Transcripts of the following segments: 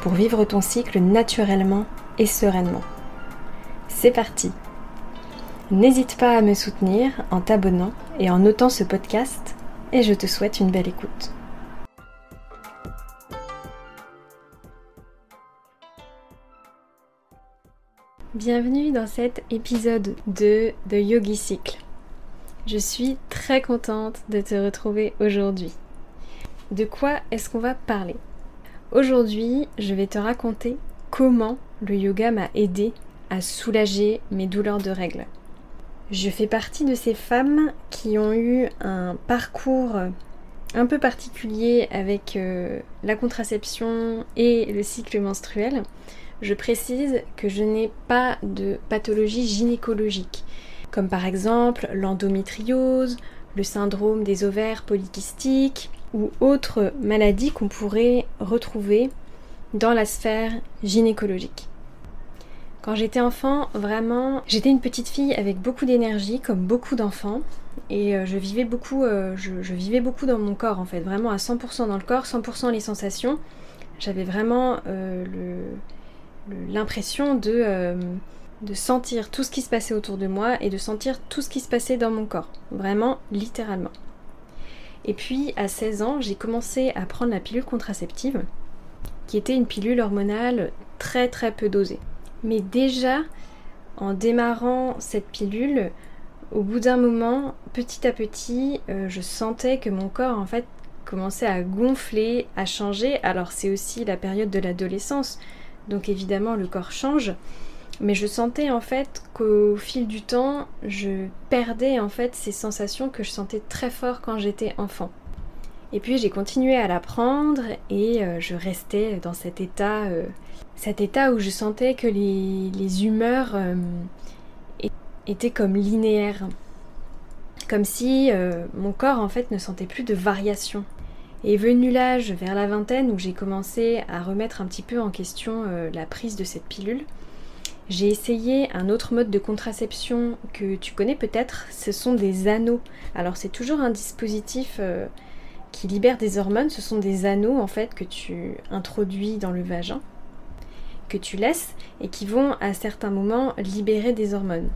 pour vivre ton cycle naturellement et sereinement. C'est parti N'hésite pas à me soutenir en t'abonnant et en notant ce podcast et je te souhaite une belle écoute. Bienvenue dans cet épisode 2 de Yogi Cycle. Je suis très contente de te retrouver aujourd'hui. De quoi est-ce qu'on va parler? Aujourd'hui, je vais te raconter comment le yoga m'a aidé à soulager mes douleurs de règles. Je fais partie de ces femmes qui ont eu un parcours un peu particulier avec euh, la contraception et le cycle menstruel. Je précise que je n'ai pas de pathologie gynécologique, comme par exemple l'endométriose, le syndrome des ovaires polykystiques, ou autres maladies qu'on pourrait retrouver dans la sphère gynécologique. Quand j'étais enfant, vraiment, j'étais une petite fille avec beaucoup d'énergie, comme beaucoup d'enfants, et euh, je vivais beaucoup, euh, je, vivais beaucoup dans mon corps en fait, vraiment à 100% dans le corps, 100% les sensations. J'avais vraiment euh, l'impression de, de sentir tout ce qui se passait autour de moi et de sentir tout ce qui se passait dans mon corps, vraiment littéralement. Et puis à 16 ans, j'ai commencé à prendre la pilule contraceptive, qui était une pilule hormonale très très peu dosée. Mais déjà, en démarrant cette pilule, au bout d'un moment, petit à petit, euh, je sentais que mon corps en fait commençait à gonfler, à changer. Alors c'est aussi la période de l'adolescence, donc évidemment le corps change. Mais je sentais en fait qu'au fil du temps, je perdais en fait ces sensations que je sentais très fort quand j'étais enfant. Et puis j'ai continué à l'apprendre et euh, je restais dans cet état, euh, cet état où je sentais que les, humeurs euh, étaient comme linéaires, comme si mon corps en fait ne sentait plus de variation. Et venu l'âge vers la vingtaine où j'ai commencé à remettre un petit peu en question la prise de cette pilule, j'ai essayé un autre mode de contraception que tu connais peut-être, ce sont des anneaux. Alors c'est toujours un dispositif euh, qui libère des hormones, ce sont des anneaux en fait que tu introduis dans le vagin, que tu laisses et qui vont à certains moments libérer des hormones.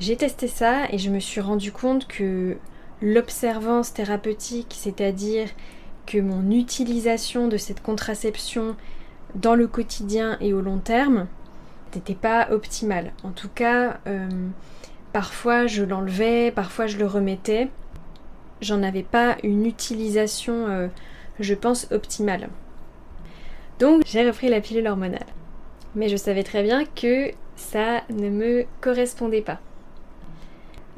J'ai testé ça et je me suis rendu compte que l'observance thérapeutique, c'est-à-dire que mon utilisation de cette contraception dans le quotidien et au long terme, n'était pas optimal. En tout cas, euh, parfois je l'enlevais, parfois je le remettais. J'en avais pas une utilisation, euh, je pense, optimale. Donc j'ai repris la pilule hormonale. Mais je savais très bien que ça ne me correspondait pas.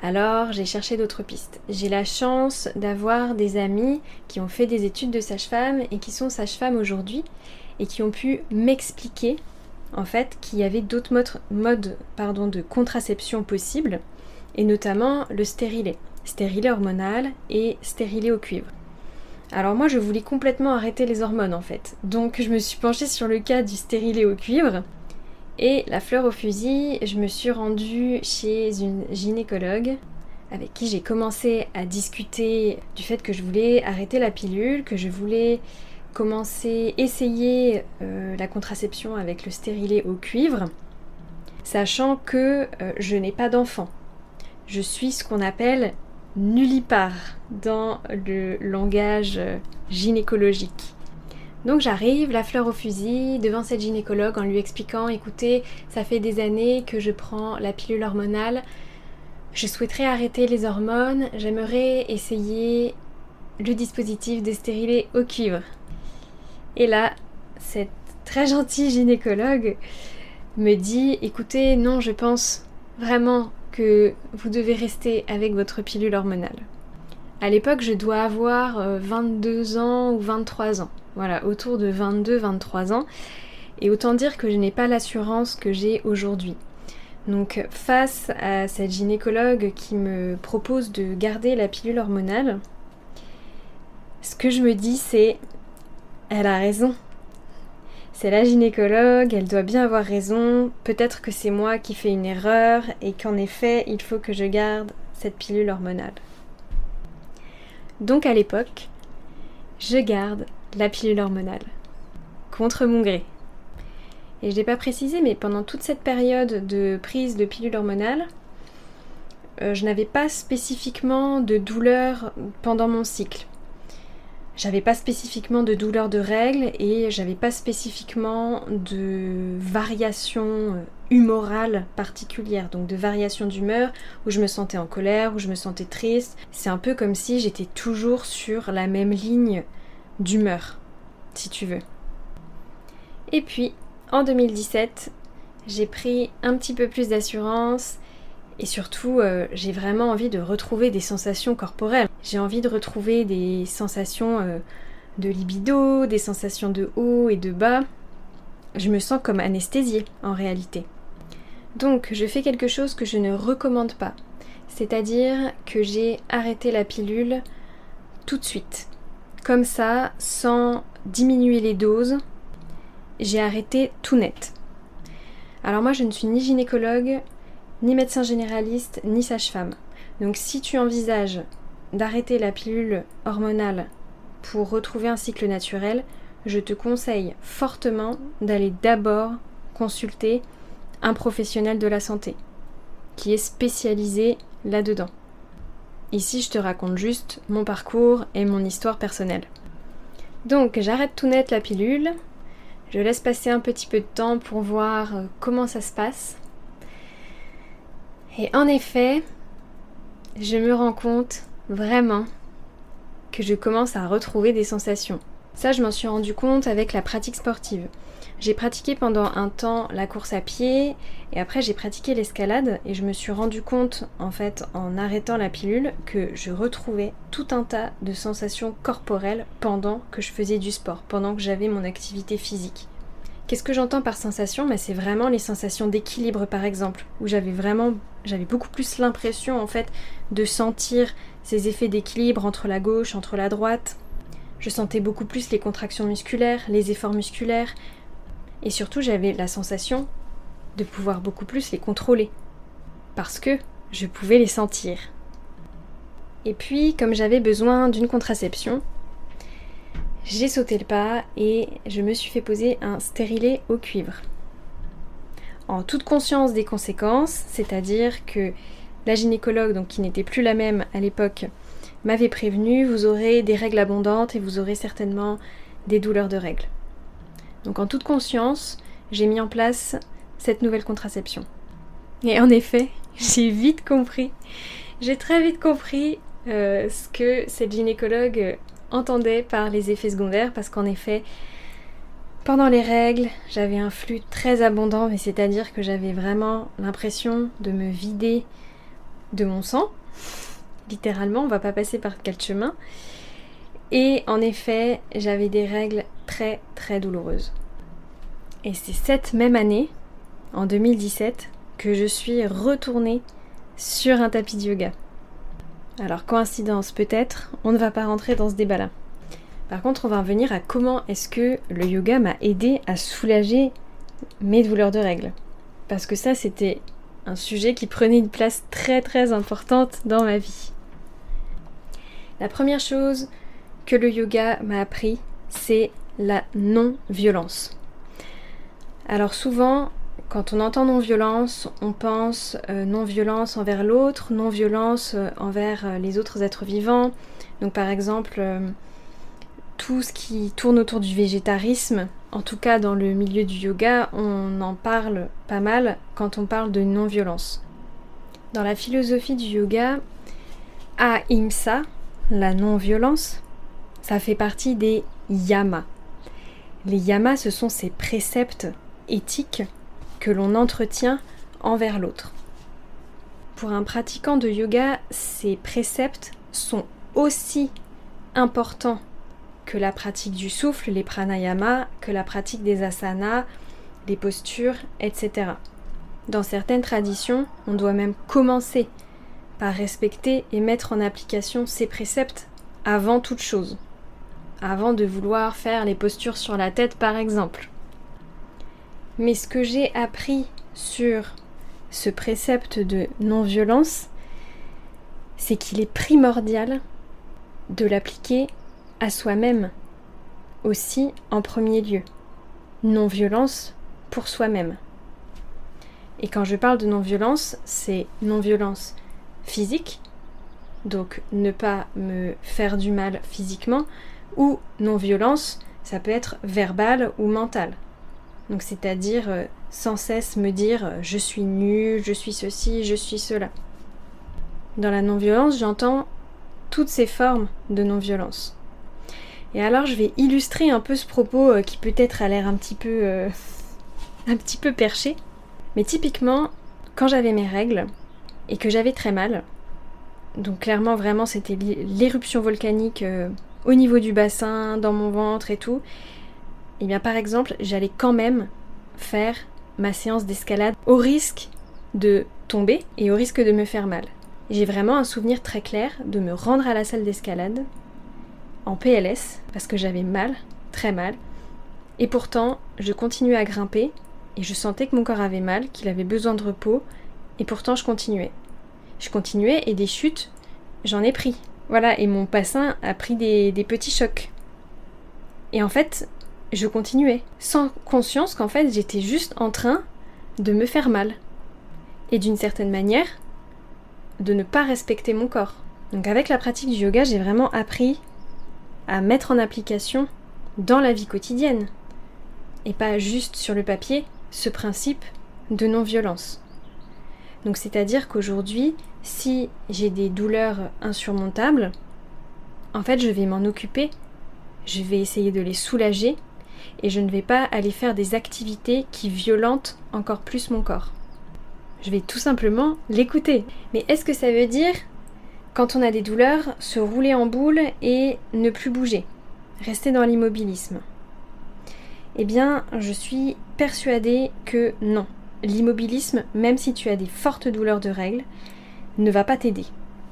Alors j'ai cherché d'autres pistes. J'ai la chance d'avoir des amis qui ont fait des études de sage-femme et qui sont sage-femme aujourd'hui et qui ont pu m'expliquer en fait qu'il y avait d'autres modes, de contraception possibles, et notamment le stérilet, stérilet hormonal et stérilet au cuivre. Alors moi je voulais complètement arrêter les hormones en fait, donc je me suis penchée sur le cas du stérilet au cuivre, et la fleur au fusil, je me suis rendue chez une gynécologue avec qui j'ai commencé à discuter du fait que je voulais arrêter la pilule, que je voulais commencer, essayer euh, la contraception avec le stérilet au cuivre, sachant que euh, je n'ai pas d'enfant. Je suis ce qu'on appelle nullipare dans le langage euh, gynécologique. Donc j'arrive, la fleur au fusil, devant cette gynécologue en lui expliquant, écoutez, ça fait des années que je prends la pilule hormonale, je souhaiterais arrêter les hormones, j'aimerais essayer le dispositif de stérilet au cuivre. Et là, cette très gentille gynécologue me dit écoutez, non, je pense vraiment que vous devez rester avec votre pilule hormonale. À l'époque, je dois avoir 22 euh, ans ou 23 ans. Voilà, autour de 22-23 ans. Et autant dire que je n'ai pas l'assurance que j'ai aujourd'hui. Donc face à cette gynécologue qui me propose de garder la pilule hormonale, ce que je me dis c'est elle a raison. C'est la gynécologue, elle doit bien avoir raison. Peut-être que c'est moi qui fais une erreur et qu'en effet, il faut que je garde cette pilule hormonale. Donc à l'époque, je garde la pilule hormonale. Contre mon gré. Et je l'ai pas précisé, mais pendant toute cette période de prise de pilule hormonale, euh, je n'avais pas spécifiquement de douleur pendant mon cycle. J'avais pas spécifiquement de douleur de règles et j'avais pas spécifiquement de variation euh, humorale particulière, donc de variation d'humeur où je me sentais en colère, où je me sentais triste. C'est un peu comme si j'étais toujours sur la même ligne d'humeur, si tu veux. Et puis, en 2017, j'ai pris un petit peu plus d'assurance et surtout, euh, j'ai vraiment envie de retrouver des sensations corporelles. J'ai envie de retrouver des sensations euh, de libido, des sensations de haut et de bas. Je me sens comme anesthésiée en réalité. Donc, je fais quelque chose que je ne recommande pas. C'est-à-dire que j'ai arrêté la pilule tout de suite. Comme ça, sans diminuer les doses, j'ai arrêté tout net. Alors moi, je ne suis ni gynécologue, ni médecin généraliste, ni sage-femme. Donc si tu envisages d'arrêter la pilule hormonale pour retrouver un cycle naturel, je te conseille fortement d'aller d'abord consulter un professionnel de la santé qui est spécialisé là-dedans. Ici, je te raconte juste mon parcours et mon histoire personnelle. Donc, j'arrête tout net la pilule. Je laisse passer un petit peu de temps pour voir comment ça se passe. Et en effet, je me rends compte vraiment que je commence à retrouver des sensations. Ça, je m'en suis rendu compte avec la pratique sportive. J'ai pratiqué pendant un temps la course à pied et après j'ai pratiqué l'escalade et je me suis rendu compte en fait en arrêtant la pilule que je retrouvais tout un tas de sensations corporelles pendant que je faisais du sport, pendant que j'avais mon activité physique. Qu'est-ce que j'entends par sensation? Bah, C'est vraiment les sensations d'équilibre par exemple, où j'avais vraiment, j'avais beaucoup plus l'impression en fait de sentir ces effets d'équilibre entre la gauche, entre la droite. Je sentais beaucoup plus les contractions musculaires, les efforts musculaires, et surtout j'avais la sensation de pouvoir beaucoup plus les contrôler, parce que je pouvais les sentir. Et puis, comme j'avais besoin d'une contraception, j'ai sauté le pas et je me suis fait poser un stérilet au cuivre. En toute conscience des conséquences, c'est-à-dire que la gynécologue, donc qui n'était plus la même à l'époque, m'avait prévenu, vous aurez des règles abondantes et vous aurez certainement des douleurs de règles. Donc en toute conscience, j'ai mis en place cette nouvelle contraception. Et en effet, j'ai vite compris, j'ai très vite compris euh, ce que cette gynécologue entendait par les effets secondaires parce qu'en effet, pendant les règles, j'avais un flux très abondant, mais c'est-à-dire que j'avais vraiment l'impression de me vider de mon sang. Littéralement, on va pas passer par quel chemin. Et en effet, j'avais des règles très très douloureuses. Et c'est cette même année, en 2017, que je suis retournée sur un tapis de yoga. Alors coïncidence peut-être, on ne va pas rentrer dans ce débat-là. Par contre, on va revenir à comment est-ce que le yoga m'a aidé à soulager mes douleurs de règles. Parce que ça, c'était un sujet qui prenait une place très très importante dans ma vie. La première chose que le yoga m'a appris, c'est la non-violence. Alors souvent, quand on entend non-violence, on pense euh, non-violence envers l'autre, non-violence euh, envers euh, les autres êtres vivants. Donc par exemple, tout ce qui tourne autour du végétarisme, en tout cas dans le milieu du yoga, on en parle pas mal quand on parle de non-violence. Dans la philosophie du yoga, ahimsa, la non-violence, ça fait partie des yamas. Les yamas, ce sont ces préceptes éthiques que l'on entretient envers l'autre. Pour un pratiquant de yoga, ces préceptes sont aussi importants que la pratique du souffle, les pranayama, que la pratique des asanas, les postures, etc. Dans certaines traditions, on doit même commencer par respecter et mettre en application ces préceptes avant toute chose, avant de vouloir faire les postures sur la tête par exemple. Mais ce que j'ai appris sur ce précepte de non-violence, c'est qu'il est primordial de l'appliquer à soi-même aussi en premier lieu. Non-violence pour soi-même. Et quand je parle de non-violence, c'est non-violence physique, donc ne pas me faire du mal physiquement, ou non-violence, ça peut être verbal ou mental. Donc c'est-à-dire euh, sans cesse me dire euh, je suis nul, je suis ceci, je suis cela. Dans la non-violence, j'entends toutes ces formes de non-violence. Et alors je vais illustrer un peu ce propos euh, qui peut-être a l'air un petit peu un petit peu perché. Mais typiquement, quand j'avais mes règles et que j'avais très mal, donc clairement vraiment c'était l'éruption volcanique au niveau du bassin, dans mon ventre et tout, et eh bien par exemple, j'allais quand même faire ma séance d'escalade au risque de tomber et au risque de me faire mal. J'ai vraiment un souvenir très clair de me rendre à la salle d'escalade en PLS parce que j'avais mal, très mal. Et pourtant, je continuais à grimper et je sentais que mon corps avait mal, qu'il avait besoin de repos et pourtant je continuais. Je continuais et des chutes, j'en ai pris. Voilà, et mon bassin a pris des, des petits chocs. Et en fait, je continuais, sans conscience qu'en fait j'étais juste en train de me faire mal. Et d'une certaine manière, de ne pas respecter mon corps. Donc avec la pratique du yoga, j'ai vraiment appris à mettre en application dans la vie quotidienne, et pas juste sur le papier, ce principe de non-violence. Donc c'est-à-dire qu'aujourd'hui, si j'ai des douleurs insurmontables, en fait je vais m'en occuper, je vais essayer de les soulager et je ne vais pas aller faire des activités qui violentent encore plus mon corps. Je vais tout simplement l'écouter. Mais est-ce que ça veut dire, quand on a des douleurs, se rouler en boule et ne plus bouger Rester dans l'immobilisme Eh bien, je suis persuadée que non. L'immobilisme, même si tu as des fortes douleurs de règles, ne va pas t'aider,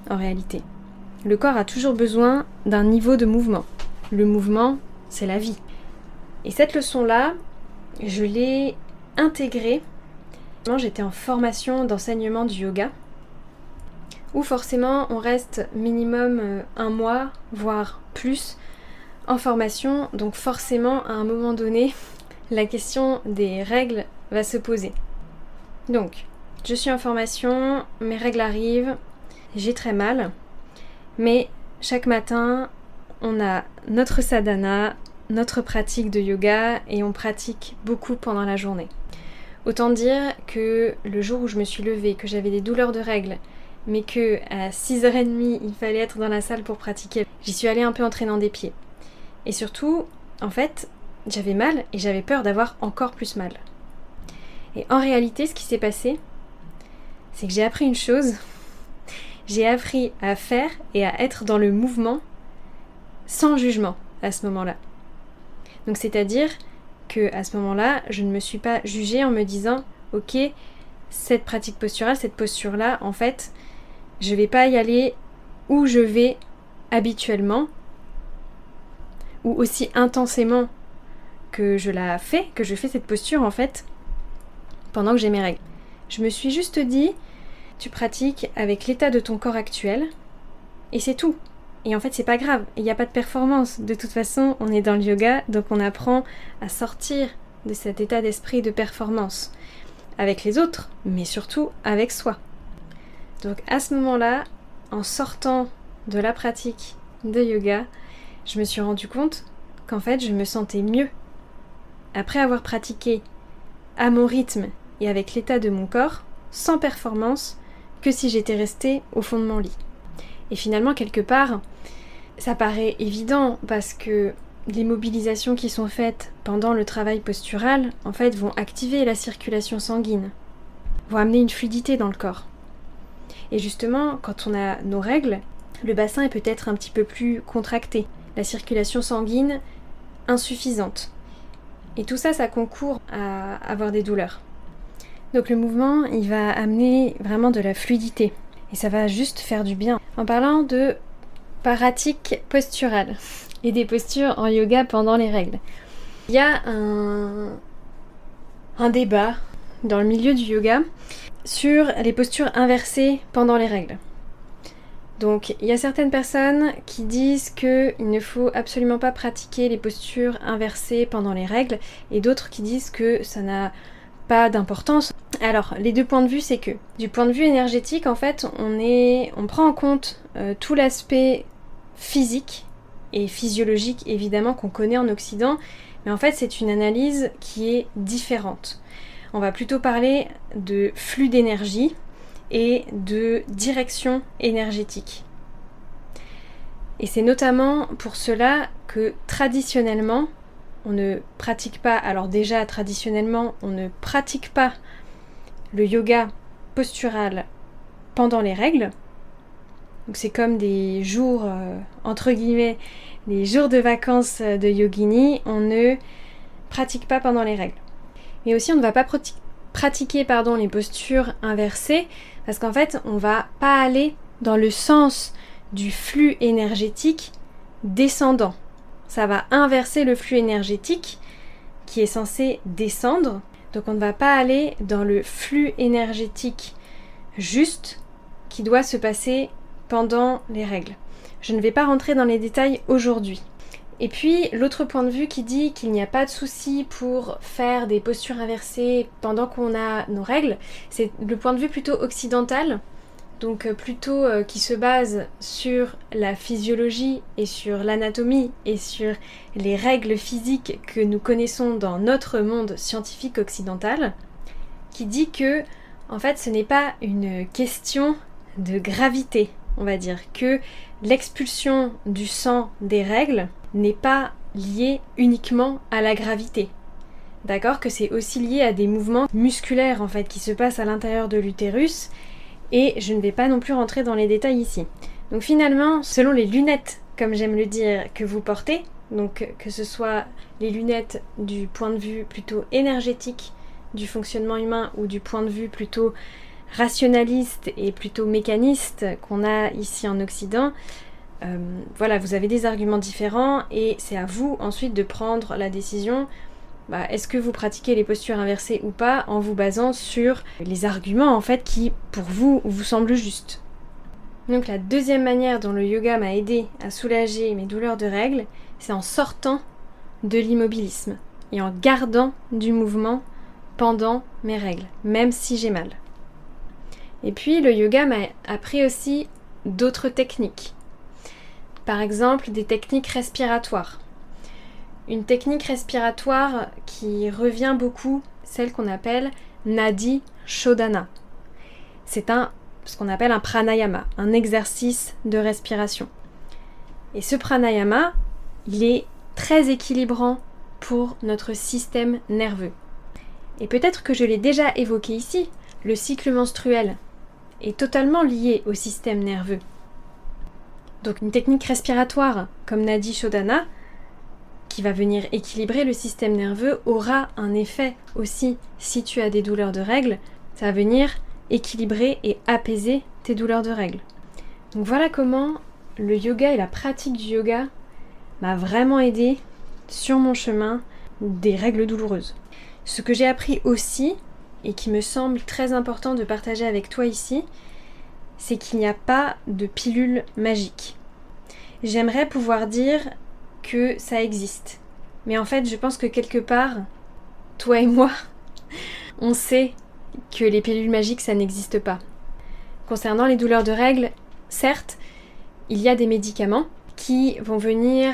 en réalité. Le corps a toujours besoin d'un niveau de mouvement. Le mouvement, c'est la vie. Et cette leçon-là, je l'ai intégrée. J'étais en formation d'enseignement du yoga, où forcément on reste minimum euh, un mois, voire plus, en formation. Donc forcément, à un moment donné, la question des règles va se poser. Donc, je suis en formation, mes règles arrivent, j'ai très mal, mais chaque matin, on a notre sadhana, notre pratique de yoga et on pratique beaucoup pendant la journée. Autant dire que le jour où je me suis levée, que j'avais des douleurs de règles, mais que à 6h30 il fallait être dans la salle pour pratiquer, j'y suis allée un peu entraînant des pieds. Et surtout, en fait, j'avais mal et j'avais peur d'avoir encore plus mal. Et en réalité, ce qui s'est passé, c'est que j'ai appris une chose. J'ai appris à faire et à être dans le mouvement sans jugement à ce moment-là. Donc c'est-à-dire que à ce moment-là, je ne me suis pas jugée en me disant OK, cette pratique posturale, cette posture-là, en fait, je vais pas y aller où je vais habituellement ou aussi intensément que je la fais, que je fais cette posture en fait pendant que j'ai mes règles. Je me suis juste dit tu pratiques avec l'état de ton corps actuel et c'est tout. Et en fait, c'est pas grave, il n'y a pas de performance. De toute façon, on est dans le yoga, donc on apprend à sortir de cet état d'esprit de performance avec les autres, mais surtout avec soi. Donc à ce moment-là, en sortant de la pratique de yoga, je me suis rendu compte qu'en fait, je me sentais mieux. Après avoir pratiqué à mon rythme et avec l'état de mon corps, sans performance, que si j'étais restée au fond de mon lit. Et finalement, quelque part, ça paraît évident parce que les mobilisations qui sont faites pendant le travail postural, en fait, vont activer la circulation sanguine, vont amener une fluidité dans le corps. Et justement, quand on a nos règles, le bassin est peut-être un petit peu plus contracté, la circulation sanguine insuffisante. Et tout ça, ça concourt à avoir des douleurs. Donc le mouvement, il va amener vraiment de la fluidité. Et ça va juste faire du bien. En parlant de pratique posturale et des postures en yoga pendant les règles. Il y a un, un débat dans le milieu du yoga sur les postures inversées pendant les règles. Donc il y a certaines personnes qui disent qu'il ne faut absolument pas pratiquer les postures inversées pendant les règles et d'autres qui disent que ça n'a pas d'importance. Alors, les deux points de vue, c'est que du point de vue énergétique, en fait, on, prend en compte euh, tout l'aspect physique et physiologique, évidemment, qu'on connaît en Occident, mais en fait, c'est une analyse qui est différente. On va plutôt parler de flux d'énergie et de direction énergétique. Et c'est notamment pour cela que traditionnellement, on ne pratique pas, alors déjà traditionnellement, on ne pratique pas le yoga postural pendant les règles. Donc c'est comme des jours, euh, entre guillemets, des jours de vacances de yogini, on ne pratique pas pendant les règles. Mais aussi on ne va pas pratiquer pardon, les postures inversées parce qu'en fait on va pas aller dans le sens du flux énergétique descendant ça va inverser le flux énergétique qui est censé descendre. Donc on ne va pas aller dans le flux énergétique juste qui doit se passer pendant les règles. Je ne vais pas rentrer dans les détails aujourd'hui. Et puis l'autre point de vue qui dit qu'il n'y a pas de souci pour faire des postures inversées pendant qu'on a nos règles, c'est le point de vue plutôt occidental. Donc euh, plutôt euh, qui se base sur la physiologie et sur l'anatomie et sur les règles physiques que nous connaissons dans notre monde scientifique occidental, qui dit que en fait ce n'est pas une question de gravité, on va dire, que l'expulsion du sang des règles n'est pas liée uniquement à la gravité. D'accord? Que c'est aussi lié à des mouvements musculaires en fait qui se passent à l'intérieur de l'utérus et je ne vais pas non plus rentrer dans les détails ici. Donc finalement, selon les lunettes, comme j'aime le dire, que vous portez, donc que ce soit les lunettes du point de vue plutôt énergétique du fonctionnement humain ou du point de vue plutôt rationaliste et plutôt mécaniste qu'on a ici en Occident, euh, voilà, vous avez des arguments différents et c'est à vous ensuite de prendre la décision bah, est-ce que vous pratiquez les postures inversées ou pas en vous basant sur les arguments en fait qui pour vous vous semblent justes. Donc la deuxième manière dont le yoga m'a aidé à soulager mes douleurs de règles, c'est en sortant de l'immobilisme et en gardant du mouvement pendant mes règles, même si j'ai mal. Et puis le yoga m'a appris aussi d'autres techniques. Par exemple des techniques respiratoires une technique respiratoire qui revient beaucoup, celle qu'on appelle Nadi Shodhana. C'est un ce qu'on appelle un pranayama, un exercice de respiration. Et ce pranayama, il est très équilibrant pour notre système nerveux. Et peut-être que je l'ai déjà évoqué ici, le cycle menstruel est totalement lié au système nerveux. Donc une technique respiratoire comme Nadi Shodhana qui va venir équilibrer le système nerveux aura un effet aussi si tu as des douleurs de règles. Ça va venir équilibrer et apaiser tes douleurs de règles. Donc voilà comment le yoga et la pratique du yoga m'a vraiment aidé sur mon chemin des règles douloureuses. Ce que j'ai appris aussi, et qui me semble très important de partager avec toi ici, c'est qu'il n'y a pas de pilule magique. J'aimerais pouvoir dire que ça existe. Mais en fait, je pense que quelque part, toi et moi, on sait que les pilules magiques, ça n'existe pas. Concernant les douleurs de règles, certes, il y a des médicaments qui vont venir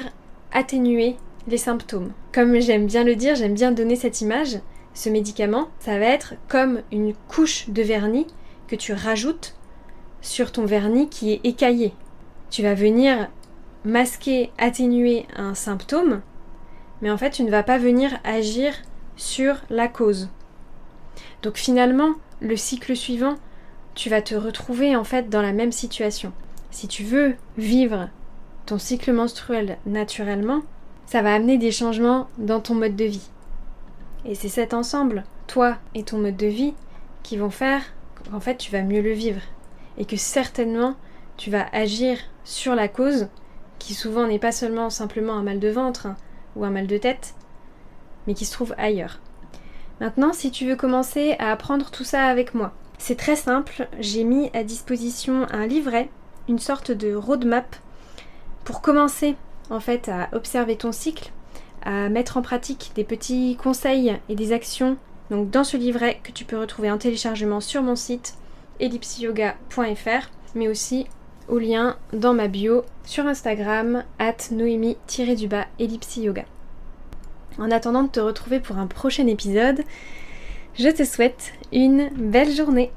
atténuer les symptômes. Comme j'aime bien le dire, j'aime bien donner cette image, ce médicament, ça va être comme une couche de vernis que tu rajoutes sur ton vernis qui est écaillé. Tu vas venir masquer, atténuer un symptôme, mais en fait tu ne vas pas venir agir sur la cause. Donc finalement, le cycle suivant, tu vas te retrouver en fait dans la même situation. Si tu veux vivre ton cycle menstruel naturellement, ça va amener des changements dans ton mode de vie. Et c'est cet ensemble, toi et ton mode de vie, qui vont faire qu'en fait tu vas mieux le vivre. Et que certainement tu vas agir sur la cause, qui souvent n'est pas seulement simplement un mal de ventre hein, ou un mal de tête, mais qui se trouve ailleurs. Maintenant, si tu veux commencer à apprendre tout ça avec moi, c'est très simple, j'ai mis à disposition un livret, une sorte de roadmap pour commencer en fait à observer ton cycle, à mettre en pratique des petits conseils et des actions donc dans ce livret que tu peux retrouver en téléchargement sur mon site ellipsyoga.fr mais aussi au lien dans ma bio sur Instagram at noémie-du-bas ellipsyoga. En attendant de te retrouver pour un prochain épisode, je te souhaite une belle journée.